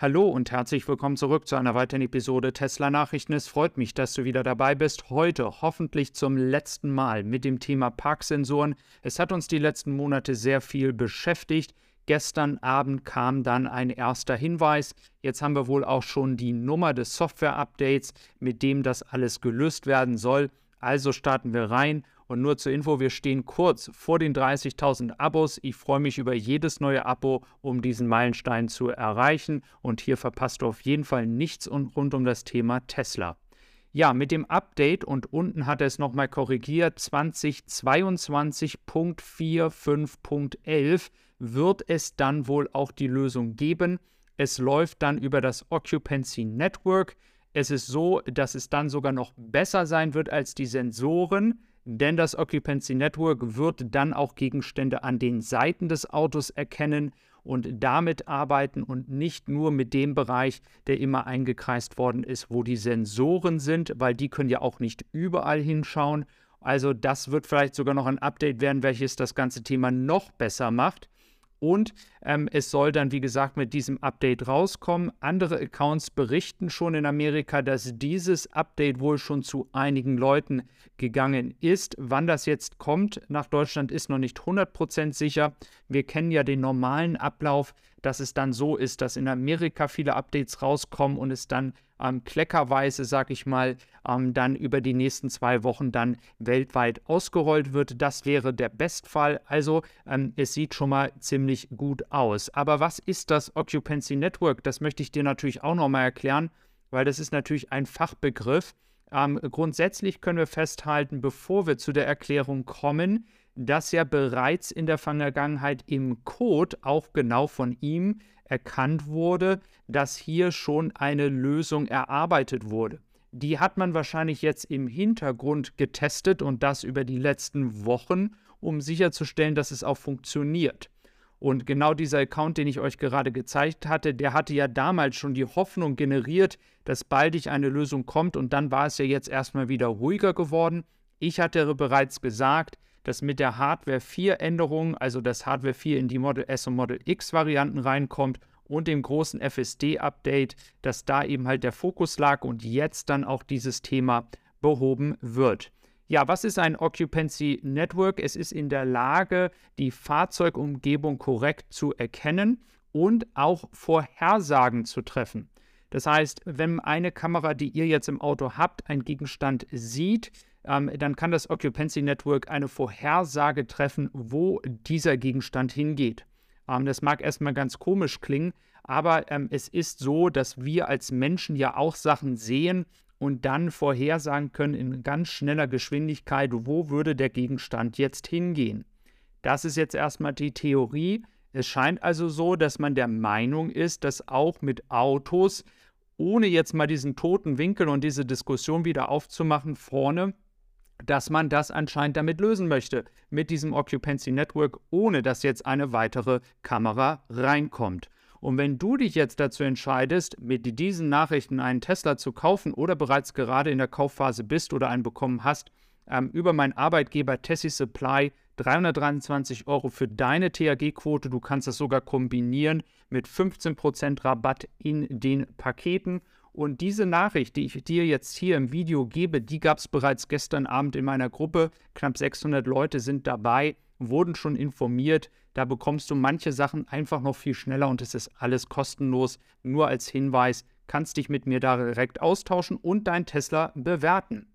Hallo und herzlich willkommen zurück zu einer weiteren Episode Tesla Nachrichten. Es freut mich, dass du wieder dabei bist. Heute hoffentlich zum letzten Mal mit dem Thema Parksensoren. Es hat uns die letzten Monate sehr viel beschäftigt. Gestern Abend kam dann ein erster Hinweis. Jetzt haben wir wohl auch schon die Nummer des Software-Updates, mit dem das alles gelöst werden soll. Also starten wir rein und nur zur Info, wir stehen kurz vor den 30.000 Abos. Ich freue mich über jedes neue Abo, um diesen Meilenstein zu erreichen. Und hier verpasst du auf jeden Fall nichts rund um das Thema Tesla. Ja, mit dem Update und unten hat er es nochmal korrigiert, 2022.45.11 wird es dann wohl auch die Lösung geben. Es läuft dann über das Occupancy Network. Es ist so, dass es dann sogar noch besser sein wird als die Sensoren denn das Occupancy Network wird dann auch Gegenstände an den Seiten des Autos erkennen und damit arbeiten und nicht nur mit dem Bereich, der immer eingekreist worden ist, wo die Sensoren sind, weil die können ja auch nicht überall hinschauen. Also das wird vielleicht sogar noch ein Update werden, welches das ganze Thema noch besser macht. Und ähm, es soll dann, wie gesagt, mit diesem Update rauskommen. Andere Accounts berichten schon in Amerika, dass dieses Update wohl schon zu einigen Leuten gegangen ist. Wann das jetzt kommt nach Deutschland ist noch nicht 100% sicher. Wir kennen ja den normalen Ablauf, dass es dann so ist, dass in Amerika viele Updates rauskommen und es dann ähm, kleckerweise, sag ich mal, ähm, dann über die nächsten zwei Wochen dann weltweit ausgerollt wird. Das wäre der Bestfall. Also ähm, es sieht schon mal ziemlich gut aus. Aber was ist das Occupancy Network? Das möchte ich dir natürlich auch nochmal erklären, weil das ist natürlich ein Fachbegriff. Ähm, grundsätzlich können wir festhalten, bevor wir zu der Erklärung kommen, dass ja bereits in der Vergangenheit im Code auch genau von ihm erkannt wurde, dass hier schon eine Lösung erarbeitet wurde. Die hat man wahrscheinlich jetzt im Hintergrund getestet und das über die letzten Wochen, um sicherzustellen, dass es auch funktioniert. Und genau dieser Account, den ich euch gerade gezeigt hatte, der hatte ja damals schon die Hoffnung generiert, dass baldig eine Lösung kommt und dann war es ja jetzt erstmal wieder ruhiger geworden. Ich hatte bereits gesagt, dass mit der Hardware 4 Änderung, also dass Hardware 4 in die Model S und Model X Varianten reinkommt und dem großen FSD-Update, dass da eben halt der Fokus lag und jetzt dann auch dieses Thema behoben wird. Ja, was ist ein Occupancy Network? Es ist in der Lage, die Fahrzeugumgebung korrekt zu erkennen und auch Vorhersagen zu treffen. Das heißt, wenn eine Kamera, die ihr jetzt im Auto habt, einen Gegenstand sieht, ähm, dann kann das Occupancy Network eine Vorhersage treffen, wo dieser Gegenstand hingeht. Ähm, das mag erstmal ganz komisch klingen, aber ähm, es ist so, dass wir als Menschen ja auch Sachen sehen und dann vorhersagen können in ganz schneller Geschwindigkeit, wo würde der Gegenstand jetzt hingehen. Das ist jetzt erstmal die Theorie. Es scheint also so, dass man der Meinung ist, dass auch mit Autos, ohne jetzt mal diesen toten Winkel und diese Diskussion wieder aufzumachen, vorne dass man das anscheinend damit lösen möchte, mit diesem Occupancy Network, ohne dass jetzt eine weitere Kamera reinkommt. Und wenn du dich jetzt dazu entscheidest, mit diesen Nachrichten einen Tesla zu kaufen oder bereits gerade in der Kaufphase bist oder einen bekommen hast, ähm, über meinen Arbeitgeber Tessie Supply 323 Euro für deine THG-Quote. Du kannst das sogar kombinieren mit 15% Rabatt in den Paketen. Und diese Nachricht, die ich dir jetzt hier im Video gebe, die gab es bereits gestern Abend in meiner Gruppe. Knapp 600 Leute sind dabei, wurden schon informiert. Da bekommst du manche Sachen einfach noch viel schneller und es ist alles kostenlos. Nur als Hinweis, kannst dich mit mir da direkt austauschen und dein Tesla bewerten.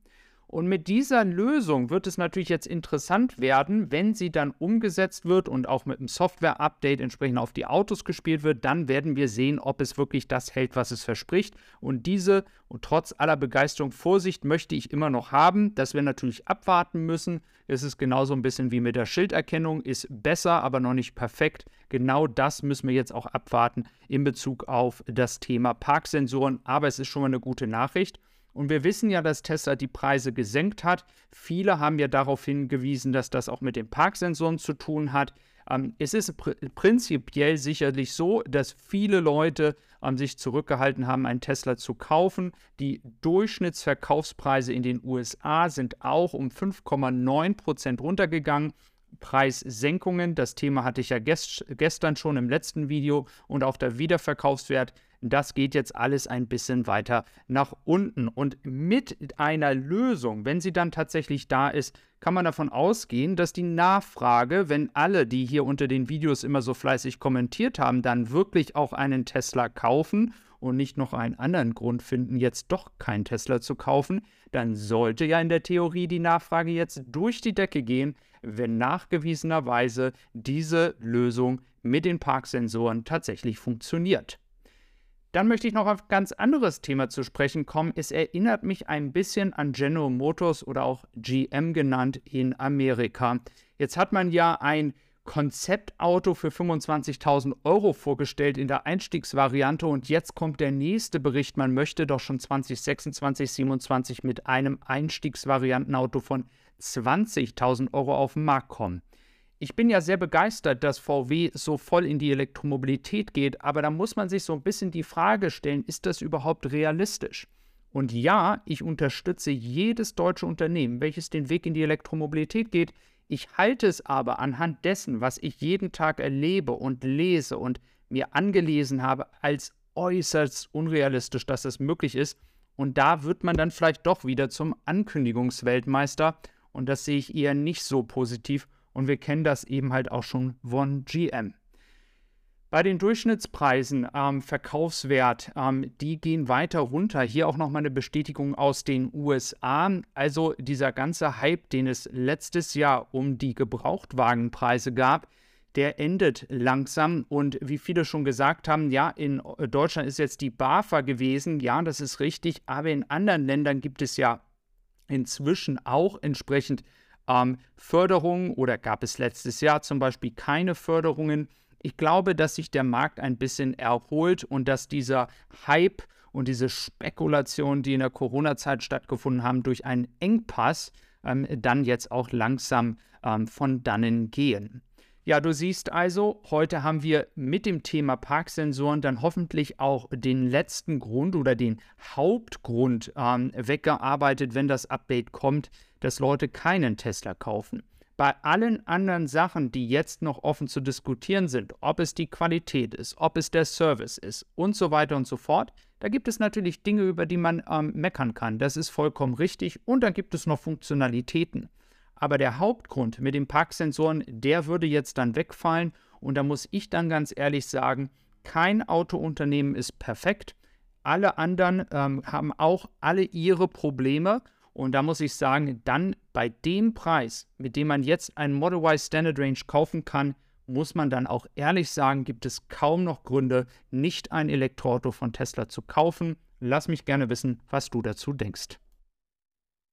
Und mit dieser Lösung wird es natürlich jetzt interessant werden, wenn sie dann umgesetzt wird und auch mit einem Software-Update entsprechend auf die Autos gespielt wird, dann werden wir sehen, ob es wirklich das hält, was es verspricht. Und diese, und trotz aller Begeisterung, Vorsicht möchte ich immer noch haben, dass wir natürlich abwarten müssen. Es ist genauso ein bisschen wie mit der Schilderkennung, ist besser, aber noch nicht perfekt. Genau das müssen wir jetzt auch abwarten in Bezug auf das Thema Parksensoren. Aber es ist schon mal eine gute Nachricht. Und wir wissen ja, dass Tesla die Preise gesenkt hat. Viele haben ja darauf hingewiesen, dass das auch mit den Parksensoren zu tun hat. Ähm, es ist pr prinzipiell sicherlich so, dass viele Leute ähm, sich zurückgehalten haben, einen Tesla zu kaufen. Die Durchschnittsverkaufspreise in den USA sind auch um 5,9 Prozent runtergegangen. Preissenkungen, das Thema hatte ich ja gest gestern schon im letzten Video und auch der Wiederverkaufswert das geht jetzt alles ein bisschen weiter nach unten. Und mit einer Lösung, wenn sie dann tatsächlich da ist, kann man davon ausgehen, dass die Nachfrage, wenn alle, die hier unter den Videos immer so fleißig kommentiert haben, dann wirklich auch einen Tesla kaufen und nicht noch einen anderen Grund finden, jetzt doch keinen Tesla zu kaufen, dann sollte ja in der Theorie die Nachfrage jetzt durch die Decke gehen, wenn nachgewiesenerweise diese Lösung mit den Parksensoren tatsächlich funktioniert. Dann möchte ich noch auf ein ganz anderes Thema zu sprechen kommen. Es erinnert mich ein bisschen an General Motors oder auch GM genannt in Amerika. Jetzt hat man ja ein Konzeptauto für 25.000 Euro vorgestellt in der Einstiegsvariante und jetzt kommt der nächste Bericht. Man möchte doch schon 2026, 2027 mit einem Einstiegsvariantenauto von 20.000 Euro auf den Markt kommen. Ich bin ja sehr begeistert, dass VW so voll in die Elektromobilität geht, aber da muss man sich so ein bisschen die Frage stellen, ist das überhaupt realistisch? Und ja, ich unterstütze jedes deutsche Unternehmen, welches den Weg in die Elektromobilität geht. Ich halte es aber anhand dessen, was ich jeden Tag erlebe und lese und mir angelesen habe, als äußerst unrealistisch, dass es möglich ist. Und da wird man dann vielleicht doch wieder zum Ankündigungsweltmeister. Und das sehe ich eher nicht so positiv. Und wir kennen das eben halt auch schon von GM. Bei den Durchschnittspreisen, ähm, Verkaufswert, ähm, die gehen weiter runter. Hier auch nochmal eine Bestätigung aus den USA. Also dieser ganze Hype, den es letztes Jahr um die Gebrauchtwagenpreise gab, der endet langsam. Und wie viele schon gesagt haben, ja, in Deutschland ist jetzt die BAFA gewesen. Ja, das ist richtig. Aber in anderen Ländern gibt es ja inzwischen auch entsprechend ähm, Förderungen oder gab es letztes Jahr zum Beispiel keine Förderungen ich glaube, dass sich der Markt ein bisschen erholt und dass dieser Hype und diese Spekulationen, die in der Corona-Zeit stattgefunden haben, durch einen Engpass ähm, dann jetzt auch langsam ähm, von dannen gehen. Ja, du siehst also, heute haben wir mit dem Thema Parksensoren dann hoffentlich auch den letzten Grund oder den Hauptgrund ähm, weggearbeitet, wenn das Update kommt, dass Leute keinen Tesla kaufen. Bei allen anderen Sachen, die jetzt noch offen zu diskutieren sind, ob es die Qualität ist, ob es der Service ist und so weiter und so fort, da gibt es natürlich Dinge, über die man ähm, meckern kann. Das ist vollkommen richtig. Und dann gibt es noch Funktionalitäten. Aber der Hauptgrund mit den Parksensoren, der würde jetzt dann wegfallen. Und da muss ich dann ganz ehrlich sagen, kein Autounternehmen ist perfekt. Alle anderen ähm, haben auch alle ihre Probleme. Und da muss ich sagen, dann bei dem Preis, mit dem man jetzt einen Model Y Standard Range kaufen kann, muss man dann auch ehrlich sagen, gibt es kaum noch Gründe, nicht ein Elektroauto von Tesla zu kaufen. Lass mich gerne wissen, was du dazu denkst.